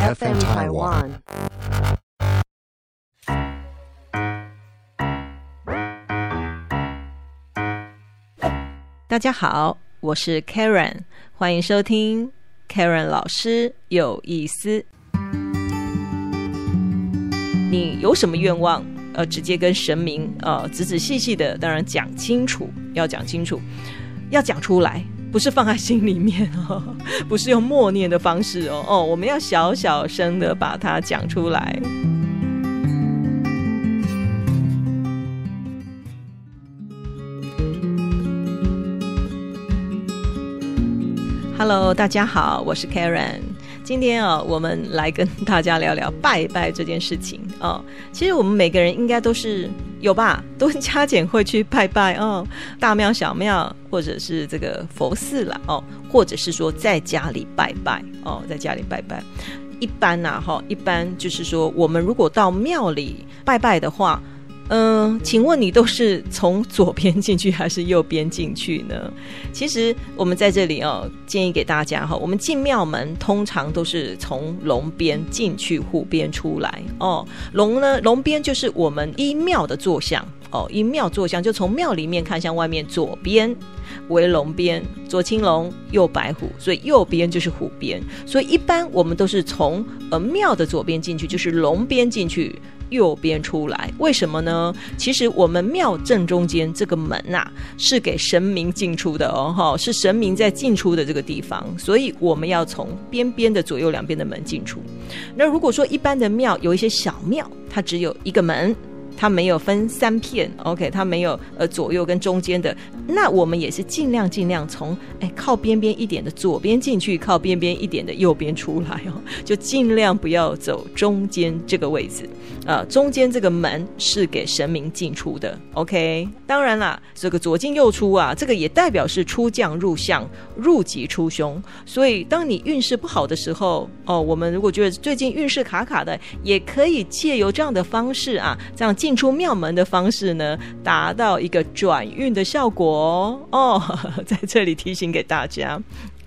FM Taiwan。大家好，我是 Karen，欢迎收听 Karen 老师有意思。你有什么愿望？呃，直接跟神明呃仔仔细细的，当然讲清楚，要讲清楚，要讲出来，不是放在心里面哦，不是用默念的方式哦哦，我们要小小声的把它讲出来。Hello，大家好，我是 Karen。今天啊，我们来跟大家聊聊拜拜这件事情哦。其实我们每个人应该都是有吧，都加减会去拜拜哦，大庙、小庙，或者是这个佛寺了哦，或者是说在家里拜拜哦，在家里拜拜。一般呐，哈，一般就是说，我们如果到庙里拜拜的话。嗯，请问你都是从左边进去还是右边进去呢？其实我们在这里哦，建议给大家哈，我们进庙门通常都是从龙边进去，虎边出来哦。龙呢，龙边就是我们一庙的坐向哦，一庙坐向就从庙里面看向外面，左边为龙边，左青龙，右白虎，所以右边就是虎边。所以一般我们都是从呃庙的左边进去，就是龙边进去。右边出来，为什么呢？其实我们庙正中间这个门呐，是给神明进出的哦，哈，是神明在进出的这个地方，所以我们要从边边的左右两边的门进出。那如果说一般的庙有一些小庙，它只有一个门。它没有分三片，OK，它没有呃左右跟中间的，那我们也是尽量尽量从哎靠边边一点的左边进去，靠边边一点的右边出来哦，就尽量不要走中间这个位置，呃，中间这个门是给神明进出的，OK。当然啦，这个左进右出啊，这个也代表是出将入相，入吉出凶。所以当你运势不好的时候，哦，我们如果觉得最近运势卡卡的，也可以借由这样的方式啊，这样进。进出庙门的方式呢，达到一个转运的效果哦。在这里提醒给大家。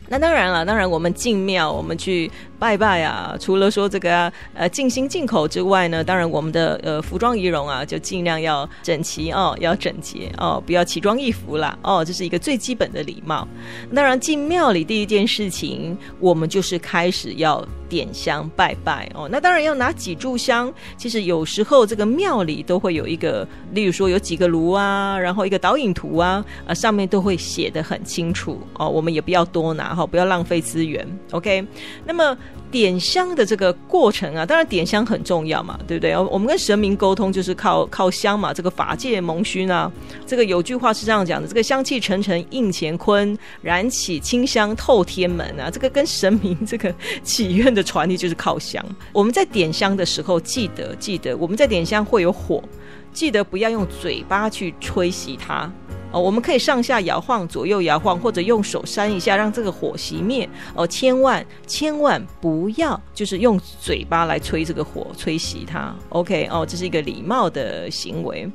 那当然了，当然我们进庙，我们去。拜拜啊！除了说这个呃尽心进口之外呢，当然我们的呃服装仪容啊，就尽量要整齐哦，要整洁哦，不要奇装异服啦哦，这是一个最基本的礼貌。当然进庙里第一件事情，我们就是开始要点香拜拜哦。那当然要拿几炷香，其实有时候这个庙里都会有一个，例如说有几个炉啊，然后一个导引图啊，啊上面都会写的很清楚哦。我们也不要多拿哈，不要浪费资源。OK，那么。点香的这个过程啊，当然点香很重要嘛，对不对？我们跟神明沟通就是靠靠香嘛，这个法界蒙熏啊。这个有句话是这样讲的：这个香气沉沉应乾坤，燃起清香透天门啊。这个跟神明这个 祈愿的传递就是靠香。我们在点香的时候，记得记得，我们在点香会有火，记得不要用嘴巴去吹熄它。哦，我们可以上下摇晃，左右摇晃，或者用手扇一下，让这个火熄灭。哦，千万千万不要就是用嘴巴来吹这个火，吹熄它。OK，哦，这是一个礼貌的行为。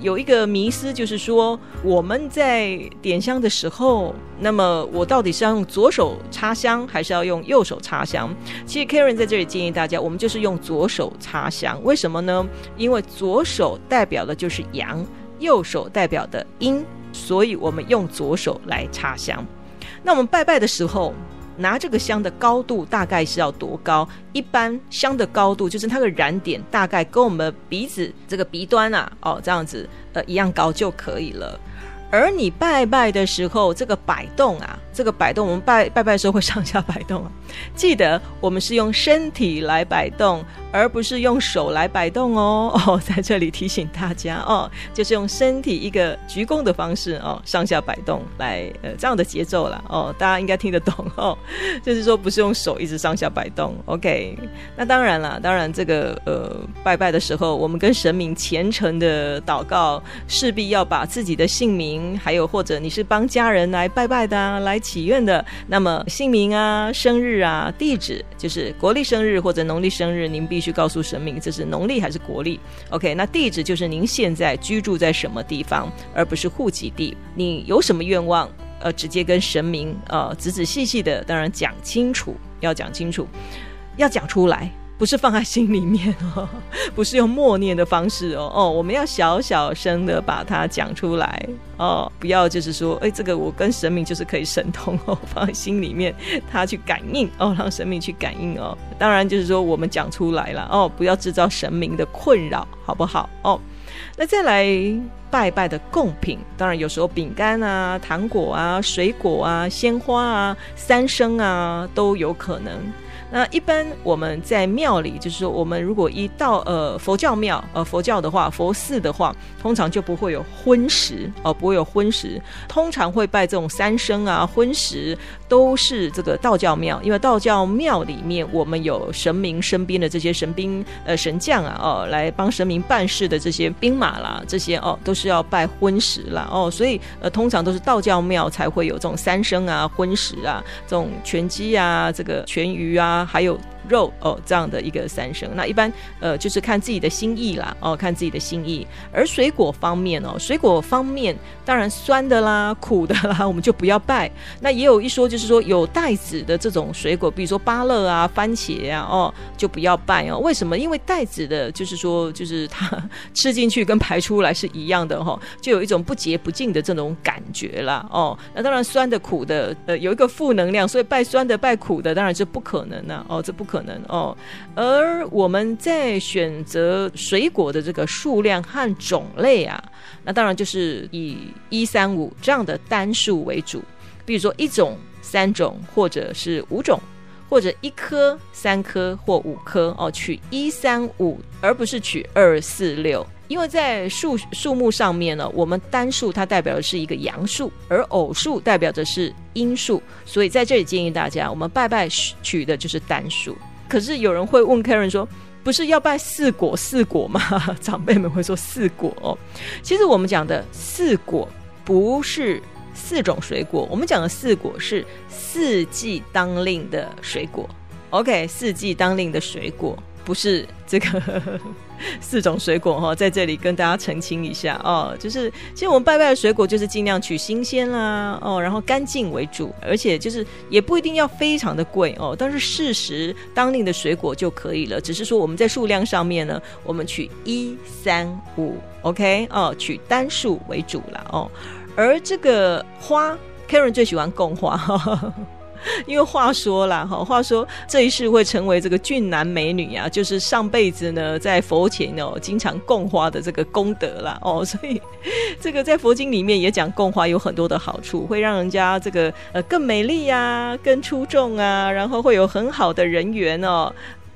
有一个迷思就是说，我们在点香的时候，那么我到底是要用左手插香，还是要用右手插香？其实 Karen 在这里建议大家，我们就是用左手插香。为什么呢？因为左手代表的就是阳，右手代表的阴。所以我们用左手来插香。那我们拜拜的时候，拿这个香的高度大概是要多高？一般香的高度就是它的燃点大概跟我们鼻子这个鼻端啊，哦这样子呃一样高就可以了。而你拜拜的时候，这个摆动啊，这个摆动，我们拜拜拜的时候会上下摆动啊。记得我们是用身体来摆动。而不是用手来摆动哦 哦，在这里提醒大家哦，就是用身体一个鞠躬的方式哦，上下摆动来呃这样的节奏了哦，大家应该听得懂哦，就是说不是用手一直上下摆动，OK？那当然了，当然这个呃拜拜的时候，我们跟神明虔诚的祷告，势必要把自己的姓名，还有或者你是帮家人来拜拜的来祈愿的，那么姓名啊、生日啊、地址，就是国历生日或者农历生日，您必。须告诉神明这是农历还是国历？OK，那地址就是您现在居住在什么地方，而不是户籍地。你有什么愿望？呃，直接跟神明呃仔仔细细的，当然讲清楚，要讲清楚，要讲出来。不是放在心里面哦，不是用默念的方式哦哦，我们要小小声的把它讲出来哦，不要就是说，哎，这个我跟神明就是可以神通哦，放在心里面，他去感应哦，让神明去感应哦。当然就是说，我们讲出来了哦，不要制造神明的困扰，好不好哦？那再来拜拜的贡品，当然有时候饼干啊、糖果啊、水果啊、鲜花啊、三生啊都有可能。那一般我们在庙里，就是说，我们如果一到呃佛教庙，呃佛教的话，佛寺的话，通常就不会有荤食哦，不会有荤食，通常会拜这种三生啊，荤食都是这个道教庙，因为道教庙里面我们有神明身边的这些神兵呃神将啊哦，来帮神明办事的这些兵马啦，这些哦都是要拜荤食啦哦，所以呃通常都是道教庙才会有这种三生啊，荤食啊，这种全鸡啊，这个全鱼啊。还有。肉哦，这样的一个三生，那一般呃就是看自己的心意啦哦，看自己的心意。而水果方面哦，水果方面当然酸的啦、苦的啦，我们就不要拜。那也有一说，就是说有带籽的这种水果，比如说芭乐啊、番茄啊哦，就不要拜哦。为什么？因为带籽的，就是说就是它吃进去跟排出来是一样的哈，就有一种不洁不净的这种感觉啦哦。那当然酸的、苦的，呃，有一个负能量，所以拜酸的、拜苦的，当然是不可能的哦，这不。可能哦，而我们在选择水果的这个数量和种类啊，那当然就是以一三五这样的单数为主。比如说一种、三种，或者是五种，或者一颗、三颗或五颗哦，取一三五，而不是取二四六。因为在数数目上面呢，我们单数它代表的是一个阳数，而偶数代表的是阴数，所以在这里建议大家，我们拜拜取的就是单数。可是有人会问 Karen 说，不是要拜四果四果吗？长辈们会说四果哦。其实我们讲的四果不是四种水果，我们讲的四果是四季当令的水果。OK，四季当令的水果。不是这个 四种水果哈，在这里跟大家澄清一下哦，就是其实我们拜拜的水果就是尽量取新鲜啦哦，然后干净为主，而且就是也不一定要非常的贵哦，但是适时当令的水果就可以了。只是说我们在数量上面呢，我们取一三五，OK 哦，取单数为主了哦。而这个花，Karen 最喜欢供花。因为话说啦哈，话说这一世会成为这个俊男美女啊，就是上辈子呢在佛前哦经常供花的这个功德啦哦，所以这个在佛经里面也讲供花有很多的好处，会让人家这个呃更美丽呀、更出众啊，然后会有很好的人缘哦。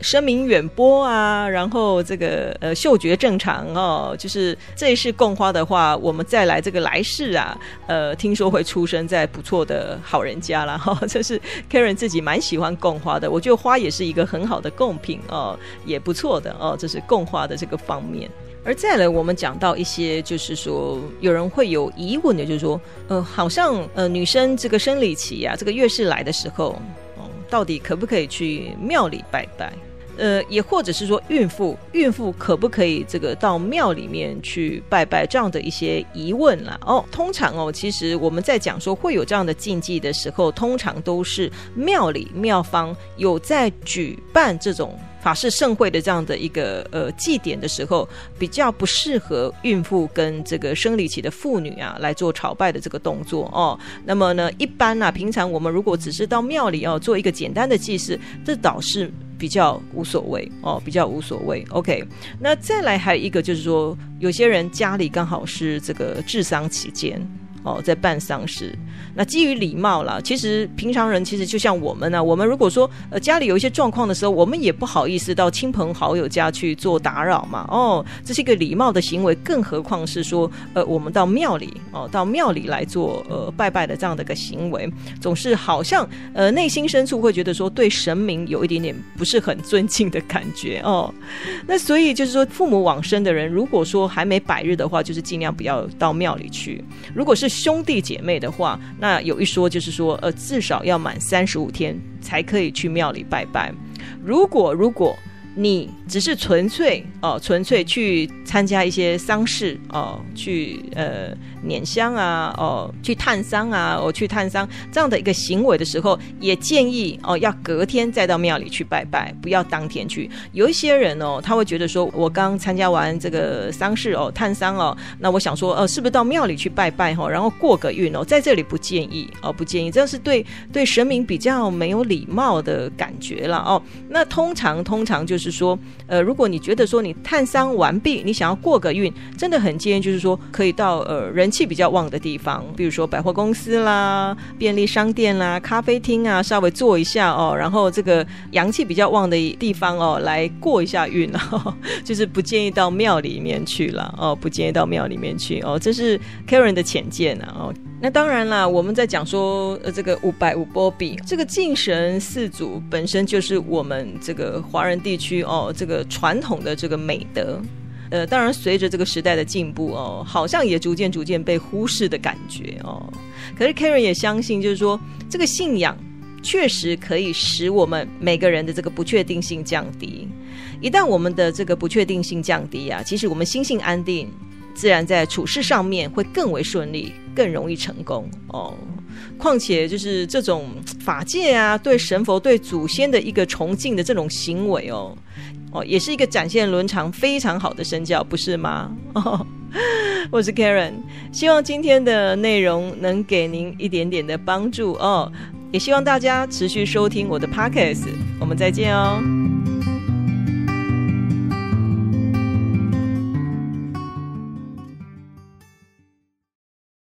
声名远播啊，然后这个呃嗅觉正常哦，就是这一世供花的话，我们再来这个来世啊，呃，听说会出生在不错的好人家了哈。这是 Karen 自己蛮喜欢供花的，我觉得花也是一个很好的贡品哦，也不错的哦，这是供花的这个方面。而再来，我们讲到一些，就是说有人会有疑问的，就是说，呃，好像呃女生这个生理期啊，这个月事来的时候，哦，到底可不可以去庙里拜拜？呃，也或者是说孕妇，孕妇可不可以这个到庙里面去拜拜？这样的一些疑问啦。哦，通常哦，其实我们在讲说会有这样的禁忌的时候，通常都是庙里庙方有在举办这种法事盛会的这样的一个呃祭典的时候，比较不适合孕妇跟这个生理期的妇女啊来做朝拜的这个动作哦。那么呢，一般呢，平常我们如果只是到庙里哦做一个简单的祭祀，这倒是。比较无所谓哦，比较无所谓。OK，那再来还有一个就是说，有些人家里刚好是这个治丧期间。哦，在办丧事，那基于礼貌啦，其实平常人其实就像我们呢，我们如果说呃家里有一些状况的时候，我们也不好意思到亲朋好友家去做打扰嘛。哦，这是一个礼貌的行为，更何况是说呃我们到庙里哦，到庙里来做呃拜拜的这样的一个行为，总是好像呃内心深处会觉得说对神明有一点点不是很尊敬的感觉哦。那所以就是说，父母往生的人，如果说还没百日的话，就是尽量不要到庙里去。如果是兄弟姐妹的话，那有一说就是说，呃，至少要满三十五天才可以去庙里拜拜。如果如果你只是纯粹哦，纯粹去参加一些丧事哦，去呃捻香啊，哦，去探丧啊，哦，去探丧这样的一个行为的时候，也建议哦，要隔天再到庙里去拜拜，不要当天去。有一些人哦，他会觉得说，我刚参加完这个丧事哦，探丧哦，那我想说，呃，是不是到庙里去拜拜哈，然后过个运哦，在这里不建议哦，不建议，这是对对神明比较没有礼貌的感觉了哦。那通常通常就是。是说，呃，如果你觉得说你探伤完毕，你想要过个运，真的很建议，就是说可以到呃人气比较旺的地方，比如说百货公司啦、便利商店啦、咖啡厅啊，稍微坐一下哦，然后这个阳气比较旺的地方哦，来过一下运哦，就是不建议到庙里面去了哦，不建议到庙里面去哦，这是 Karen 的浅见啊哦。那当然啦，我们在讲说，呃，这个五百五波比，这个敬神四祖本身就是我们这个华人地区哦，这个传统的这个美德。呃，当然随着这个时代的进步哦，好像也逐渐逐渐被忽视的感觉哦。可是 Karen 也相信，就是说这个信仰确实可以使我们每个人的这个不确定性降低。一旦我们的这个不确定性降低啊，其实我们心性安定。自然在处事上面会更为顺利，更容易成功哦。况且就是这种法界啊，对神佛、对祖先的一个崇敬的这种行为哦，哦，也是一个展现伦常非常好的身教，不是吗？我是 Karen，希望今天的内容能给您一点点的帮助哦，也希望大家持续收听我的 Podcast，我们再见哦。